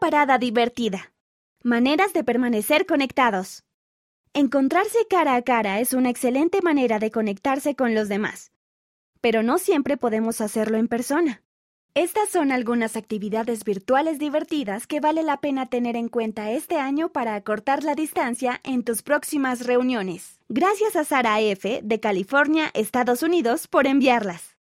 parada divertida. Maneras de permanecer conectados. Encontrarse cara a cara es una excelente manera de conectarse con los demás, pero no siempre podemos hacerlo en persona. Estas son algunas actividades virtuales divertidas que vale la pena tener en cuenta este año para acortar la distancia en tus próximas reuniones. Gracias a Sara F. de California, Estados Unidos, por enviarlas.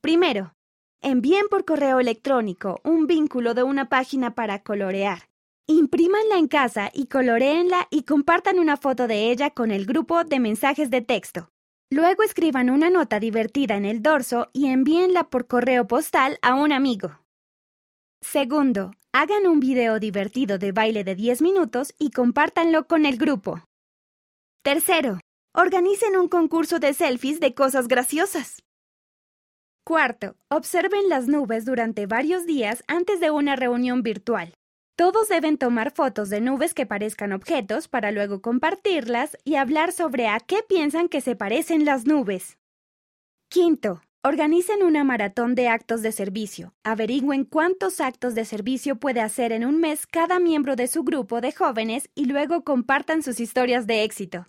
Primero, envíen por correo electrónico un vínculo de una página para colorear. Imprímanla en casa y coloreenla y compartan una foto de ella con el grupo de mensajes de texto. Luego escriban una nota divertida en el dorso y envíenla por correo postal a un amigo. Segundo, hagan un video divertido de baile de 10 minutos y compártanlo con el grupo. Tercero, organicen un concurso de selfies de cosas graciosas. Cuarto, observen las nubes durante varios días antes de una reunión virtual. Todos deben tomar fotos de nubes que parezcan objetos para luego compartirlas y hablar sobre a qué piensan que se parecen las nubes. Quinto, organicen una maratón de actos de servicio. Averigüen cuántos actos de servicio puede hacer en un mes cada miembro de su grupo de jóvenes y luego compartan sus historias de éxito.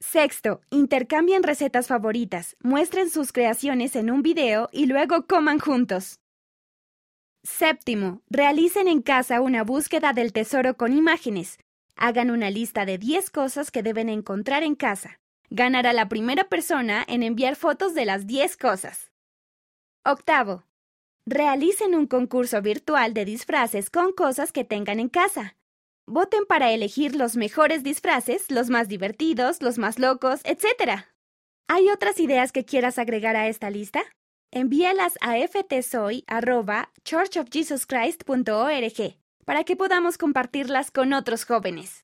Sexto, intercambien recetas favoritas, muestren sus creaciones en un video y luego coman juntos. Séptimo, realicen en casa una búsqueda del tesoro con imágenes. Hagan una lista de 10 cosas que deben encontrar en casa. Ganará la primera persona en enviar fotos de las 10 cosas. Octavo, realicen un concurso virtual de disfraces con cosas que tengan en casa. Voten para elegir los mejores disfraces, los más divertidos, los más locos, etc. ¿Hay otras ideas que quieras agregar a esta lista? envíalas a ftsoy.churchofjesuschrist.org para que podamos compartirlas con otros jóvenes.